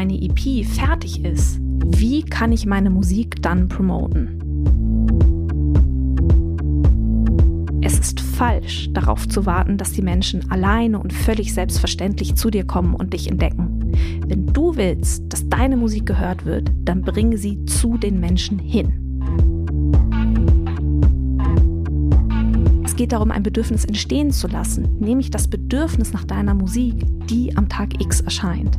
meine EP fertig ist, wie kann ich meine Musik dann promoten? Es ist falsch, darauf zu warten, dass die Menschen alleine und völlig selbstverständlich zu dir kommen und dich entdecken. Wenn du willst, dass deine Musik gehört wird, dann bringe sie zu den Menschen hin. Es geht darum, ein Bedürfnis entstehen zu lassen, nämlich das Bedürfnis nach deiner Musik, die am Tag X erscheint.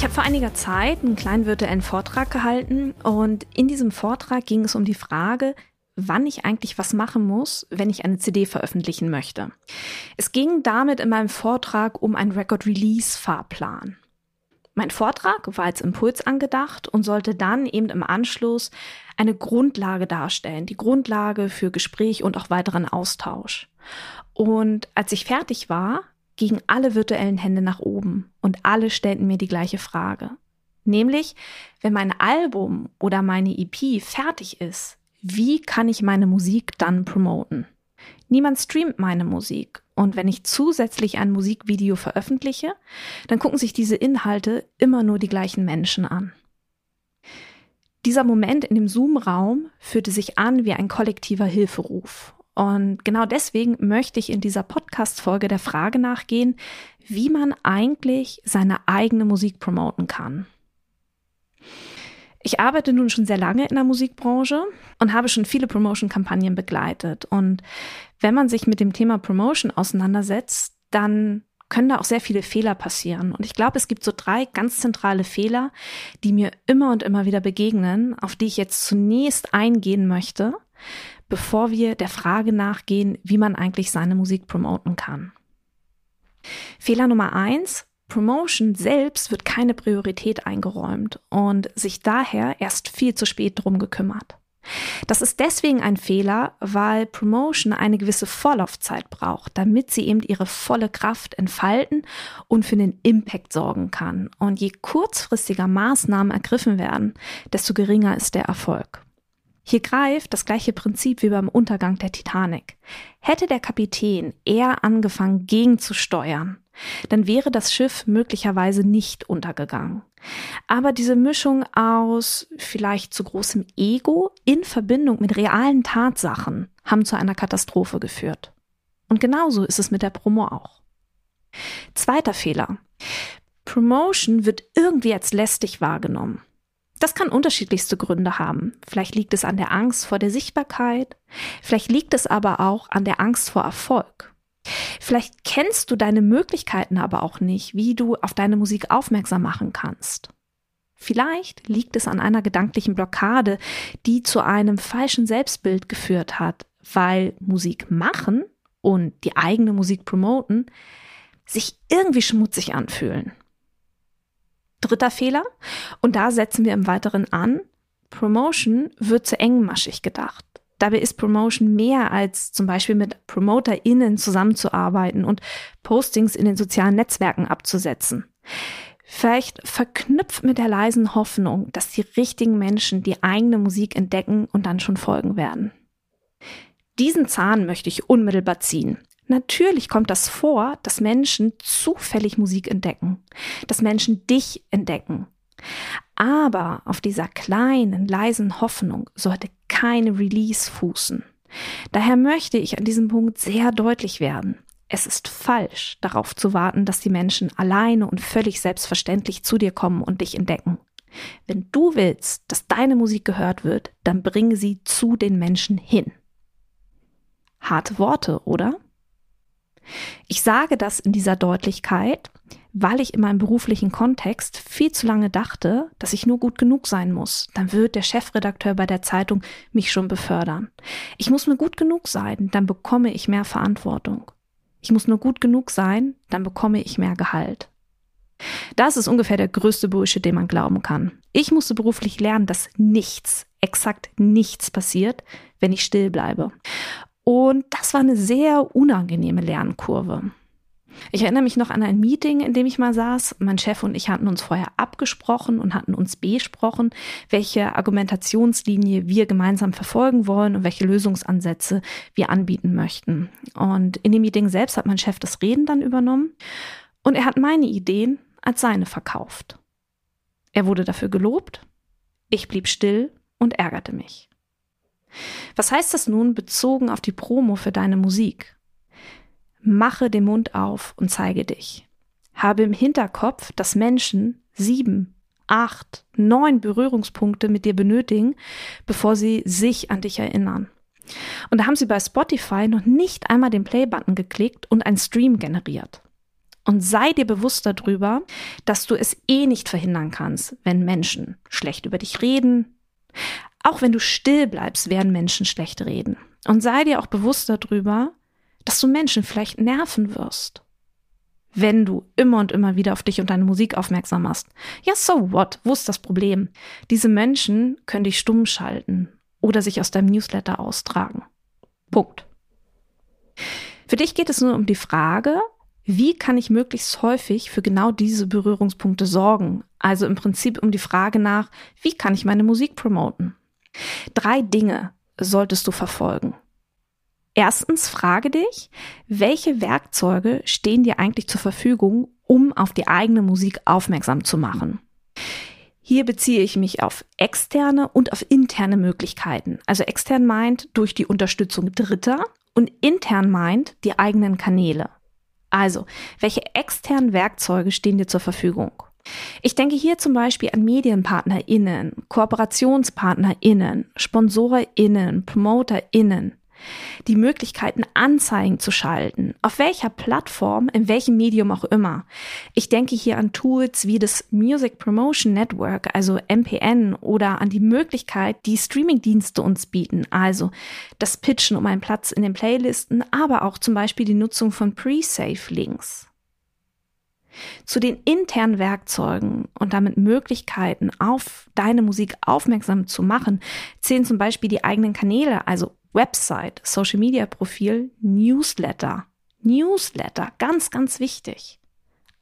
Ich habe vor einiger Zeit einen kleinen virtuellen Vortrag gehalten und in diesem Vortrag ging es um die Frage, wann ich eigentlich was machen muss, wenn ich eine CD veröffentlichen möchte. Es ging damit in meinem Vortrag um einen Record Release Fahrplan. Mein Vortrag war als Impuls angedacht und sollte dann eben im Anschluss eine Grundlage darstellen, die Grundlage für Gespräch und auch weiteren Austausch. Und als ich fertig war, gingen alle virtuellen Hände nach oben und alle stellten mir die gleiche Frage. Nämlich, wenn mein Album oder meine EP fertig ist, wie kann ich meine Musik dann promoten? Niemand streamt meine Musik. Und wenn ich zusätzlich ein Musikvideo veröffentliche, dann gucken sich diese Inhalte immer nur die gleichen Menschen an. Dieser Moment in dem Zoom-Raum fühlte sich an wie ein kollektiver Hilferuf. Und genau deswegen möchte ich in dieser Podcast-Folge der Frage nachgehen, wie man eigentlich seine eigene Musik promoten kann. Ich arbeite nun schon sehr lange in der Musikbranche und habe schon viele Promotion-Kampagnen begleitet. Und wenn man sich mit dem Thema Promotion auseinandersetzt, dann können da auch sehr viele Fehler passieren. Und ich glaube, es gibt so drei ganz zentrale Fehler, die mir immer und immer wieder begegnen, auf die ich jetzt zunächst eingehen möchte, bevor wir der Frage nachgehen, wie man eigentlich seine Musik promoten kann. Fehler Nummer eins. Promotion selbst wird keine Priorität eingeräumt und sich daher erst viel zu spät drum gekümmert. Das ist deswegen ein Fehler, weil Promotion eine gewisse Vorlaufzeit braucht, damit sie eben ihre volle Kraft entfalten und für den Impact sorgen kann. Und je kurzfristiger Maßnahmen ergriffen werden, desto geringer ist der Erfolg. Hier greift das gleiche Prinzip wie beim Untergang der Titanic. Hätte der Kapitän eher angefangen gegenzusteuern, dann wäre das Schiff möglicherweise nicht untergegangen. Aber diese Mischung aus vielleicht zu großem Ego in Verbindung mit realen Tatsachen haben zu einer Katastrophe geführt. Und genauso ist es mit der Promo auch. Zweiter Fehler. Promotion wird irgendwie als lästig wahrgenommen. Das kann unterschiedlichste Gründe haben. Vielleicht liegt es an der Angst vor der Sichtbarkeit, vielleicht liegt es aber auch an der Angst vor Erfolg. Vielleicht kennst du deine Möglichkeiten aber auch nicht, wie du auf deine Musik aufmerksam machen kannst. Vielleicht liegt es an einer gedanklichen Blockade, die zu einem falschen Selbstbild geführt hat, weil Musik machen und die eigene Musik promoten sich irgendwie schmutzig anfühlen. Dritter Fehler, und da setzen wir im Weiteren an, Promotion wird zu engmaschig gedacht. Dabei ist Promotion mehr als zum Beispiel mit PromoterInnen zusammenzuarbeiten und Postings in den sozialen Netzwerken abzusetzen. Vielleicht verknüpft mit der leisen Hoffnung, dass die richtigen Menschen die eigene Musik entdecken und dann schon folgen werden. Diesen Zahn möchte ich unmittelbar ziehen. Natürlich kommt das vor, dass Menschen zufällig Musik entdecken, dass Menschen dich entdecken. Aber auf dieser kleinen, leisen Hoffnung sollte keine Release fußen. Daher möchte ich an diesem Punkt sehr deutlich werden. Es ist falsch, darauf zu warten, dass die Menschen alleine und völlig selbstverständlich zu dir kommen und dich entdecken. Wenn du willst, dass deine Musik gehört wird, dann bringe sie zu den Menschen hin. Harte Worte, oder? Ich sage das in dieser Deutlichkeit, weil ich in meinem beruflichen Kontext viel zu lange dachte, dass ich nur gut genug sein muss. Dann wird der Chefredakteur bei der Zeitung mich schon befördern. Ich muss nur gut genug sein, dann bekomme ich mehr Verantwortung. Ich muss nur gut genug sein, dann bekomme ich mehr Gehalt. Das ist ungefähr der größte Bullshit, den man glauben kann. Ich musste beruflich lernen, dass nichts, exakt nichts passiert, wenn ich still bleibe. Und das war eine sehr unangenehme Lernkurve. Ich erinnere mich noch an ein Meeting, in dem ich mal saß. Mein Chef und ich hatten uns vorher abgesprochen und hatten uns besprochen, welche Argumentationslinie wir gemeinsam verfolgen wollen und welche Lösungsansätze wir anbieten möchten. Und in dem Meeting selbst hat mein Chef das Reden dann übernommen und er hat meine Ideen als seine verkauft. Er wurde dafür gelobt, ich blieb still und ärgerte mich. Was heißt das nun bezogen auf die Promo für deine Musik? Mache den Mund auf und zeige dich. Habe im Hinterkopf, dass Menschen sieben, acht, neun Berührungspunkte mit dir benötigen, bevor sie sich an dich erinnern. Und da haben sie bei Spotify noch nicht einmal den Play-Button geklickt und einen Stream generiert. Und sei dir bewusst darüber, dass du es eh nicht verhindern kannst, wenn Menschen schlecht über dich reden. Auch wenn du still bleibst, werden Menschen schlecht reden. Und sei dir auch bewusst darüber, dass du Menschen vielleicht nerven wirst. Wenn du immer und immer wieder auf dich und deine Musik aufmerksam machst. Ja, so what? Wo ist das Problem? Diese Menschen können dich stumm schalten oder sich aus deinem Newsletter austragen. Punkt. Für dich geht es nur um die Frage, wie kann ich möglichst häufig für genau diese Berührungspunkte sorgen? Also im Prinzip um die Frage nach, wie kann ich meine Musik promoten? Drei Dinge solltest du verfolgen. Erstens frage dich, welche Werkzeuge stehen dir eigentlich zur Verfügung, um auf die eigene Musik aufmerksam zu machen. Hier beziehe ich mich auf externe und auf interne Möglichkeiten. Also extern meint durch die Unterstützung Dritter und intern meint die eigenen Kanäle. Also, welche externen Werkzeuge stehen dir zur Verfügung? Ich denke hier zum Beispiel an MedienpartnerInnen, KooperationspartnerInnen, SponsorInnen, PromoterInnen die Möglichkeiten, Anzeigen zu schalten, auf welcher Plattform, in welchem Medium auch immer. Ich denke hier an Tools wie das Music Promotion Network, also MPN, oder an die Möglichkeit, die Streamingdienste uns bieten, also das Pitchen um einen Platz in den Playlisten, aber auch zum Beispiel die Nutzung von Pre-Save-Links. Zu den internen Werkzeugen und damit Möglichkeiten, auf deine Musik aufmerksam zu machen, zählen zum Beispiel die eigenen Kanäle, also Website, Social Media Profil, Newsletter. Newsletter, ganz, ganz wichtig.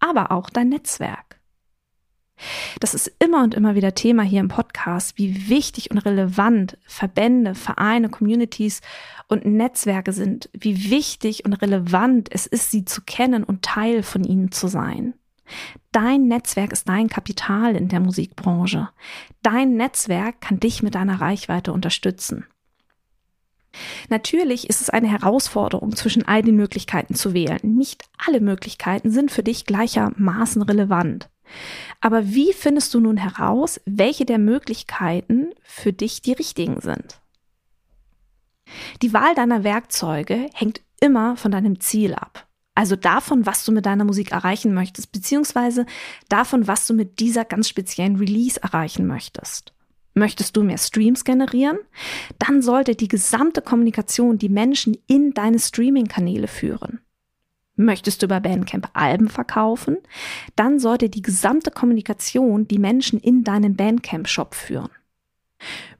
Aber auch dein Netzwerk. Das ist immer und immer wieder Thema hier im Podcast, wie wichtig und relevant Verbände, Vereine, Communities und Netzwerke sind, wie wichtig und relevant es ist, sie zu kennen und Teil von ihnen zu sein. Dein Netzwerk ist dein Kapital in der Musikbranche. Dein Netzwerk kann dich mit deiner Reichweite unterstützen. Natürlich ist es eine Herausforderung, zwischen all den Möglichkeiten zu wählen. Nicht alle Möglichkeiten sind für dich gleichermaßen relevant. Aber wie findest du nun heraus, welche der Möglichkeiten für dich die richtigen sind? Die Wahl deiner Werkzeuge hängt immer von deinem Ziel ab. Also davon, was du mit deiner Musik erreichen möchtest, beziehungsweise davon, was du mit dieser ganz speziellen Release erreichen möchtest. Möchtest du mehr Streams generieren? Dann sollte die gesamte Kommunikation die Menschen in deine Streaming-Kanäle führen. Möchtest du über Bandcamp Alben verkaufen? Dann sollte die gesamte Kommunikation die Menschen in deinen Bandcamp-Shop führen.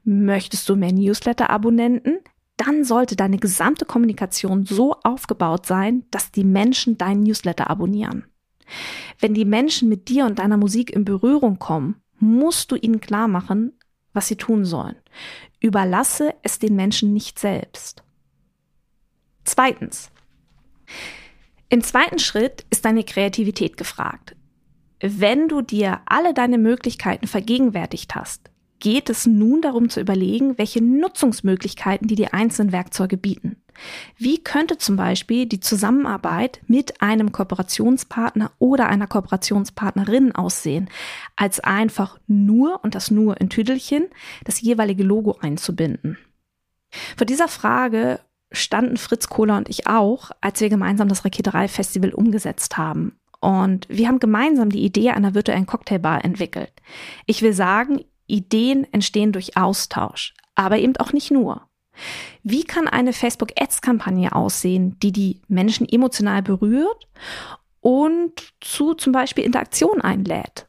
Möchtest du mehr Newsletter-Abonnenten? Dann sollte deine gesamte Kommunikation so aufgebaut sein, dass die Menschen deinen Newsletter abonnieren. Wenn die Menschen mit dir und deiner Musik in Berührung kommen, musst du ihnen klar machen, was sie tun sollen. Überlasse es den Menschen nicht selbst. Zweitens. Im zweiten Schritt ist deine Kreativität gefragt. Wenn du dir alle deine Möglichkeiten vergegenwärtigt hast, geht es nun darum zu überlegen, welche Nutzungsmöglichkeiten die die einzelnen Werkzeuge bieten. Wie könnte zum Beispiel die Zusammenarbeit mit einem Kooperationspartner oder einer Kooperationspartnerin aussehen, als einfach nur, und das nur in Tüdelchen, das jeweilige Logo einzubinden? Vor dieser Frage standen Fritz Kohler und ich auch, als wir gemeinsam das Raketerei Festival umgesetzt haben. Und wir haben gemeinsam die Idee einer virtuellen Cocktailbar entwickelt. Ich will sagen, Ideen entstehen durch Austausch, aber eben auch nicht nur. Wie kann eine Facebook Ads Kampagne aussehen, die die Menschen emotional berührt und zu zum Beispiel Interaktion einlädt?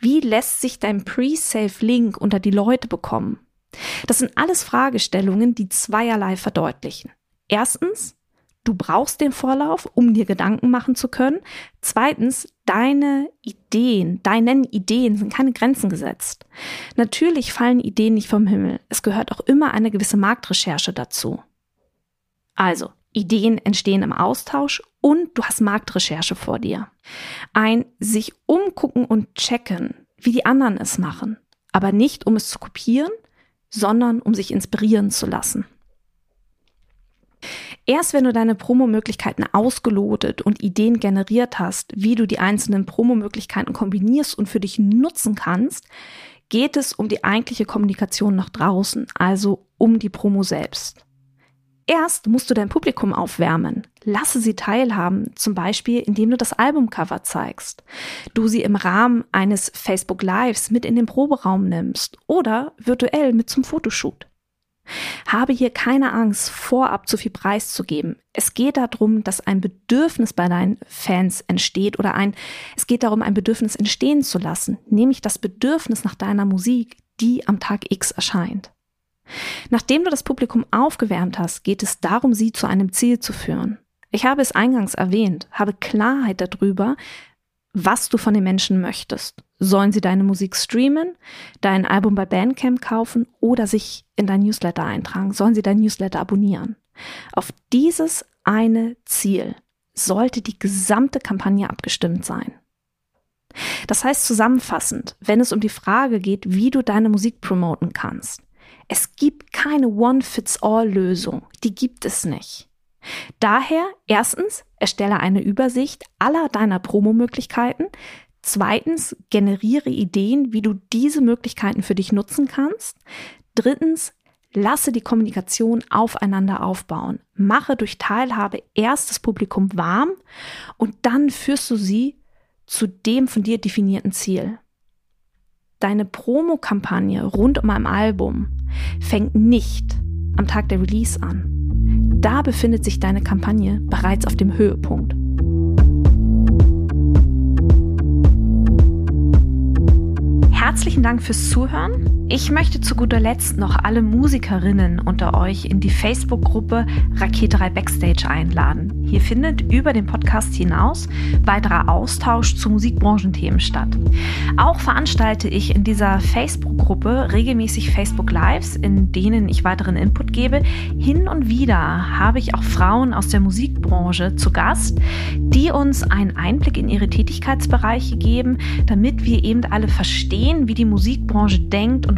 Wie lässt sich dein Pre-Save Link unter die Leute bekommen? Das sind alles Fragestellungen, die zweierlei verdeutlichen. Erstens, du brauchst den Vorlauf, um dir Gedanken machen zu können. Zweitens, deine Ideen, deinen Ideen sind keine Grenzen gesetzt. Natürlich fallen Ideen nicht vom Himmel. Es gehört auch immer eine gewisse Marktrecherche dazu. Also, Ideen entstehen im Austausch und du hast Marktrecherche vor dir. Ein sich umgucken und checken, wie die anderen es machen, aber nicht um es zu kopieren, sondern um sich inspirieren zu lassen. Erst wenn du deine Promo-Möglichkeiten ausgelotet und Ideen generiert hast, wie du die einzelnen Promo-Möglichkeiten kombinierst und für dich nutzen kannst, geht es um die eigentliche Kommunikation nach draußen, also um die Promo selbst. Erst musst du dein Publikum aufwärmen. Lasse sie teilhaben, zum Beispiel indem du das Albumcover zeigst, du sie im Rahmen eines Facebook Lives mit in den Proberaum nimmst oder virtuell mit zum Fotoshoot. Habe hier keine Angst, vorab zu viel preiszugeben. Es geht darum, dass ein Bedürfnis bei deinen Fans entsteht oder ein, es geht darum, ein Bedürfnis entstehen zu lassen, nämlich das Bedürfnis nach deiner Musik, die am Tag X erscheint. Nachdem du das Publikum aufgewärmt hast, geht es darum, sie zu einem Ziel zu führen. Ich habe es eingangs erwähnt, habe Klarheit darüber, was du von den Menschen möchtest. Sollen sie deine Musik streamen, dein Album bei Bandcamp kaufen oder sich in dein Newsletter eintragen? Sollen sie dein Newsletter abonnieren? Auf dieses eine Ziel sollte die gesamte Kampagne abgestimmt sein. Das heißt zusammenfassend, wenn es um die Frage geht, wie du deine Musik promoten kannst, es gibt keine One-Fits-All-Lösung. Die gibt es nicht. Daher erstens, erstelle eine Übersicht aller deiner Promomöglichkeiten. Zweitens, generiere Ideen, wie du diese Möglichkeiten für dich nutzen kannst. Drittens, lasse die Kommunikation aufeinander aufbauen. Mache durch Teilhabe erst das Publikum warm und dann führst du sie zu dem von dir definierten Ziel. Deine Promokampagne rund um ein Album fängt nicht am Tag der Release an. Da befindet sich deine Kampagne bereits auf dem Höhepunkt. Herzlichen Dank fürs Zuhören. Ich möchte zu guter Letzt noch alle Musikerinnen unter euch in die Facebook-Gruppe Raketerei Backstage einladen. Hier findet über den Podcast hinaus weiterer Austausch zu Musikbranchenthemen statt. Auch veranstalte ich in dieser Facebook-Gruppe regelmäßig Facebook Lives, in denen ich weiteren Input gebe. Hin und wieder habe ich auch Frauen aus der Musikbranche zu Gast, die uns einen Einblick in ihre Tätigkeitsbereiche geben, damit wir eben alle verstehen, wie die Musikbranche denkt und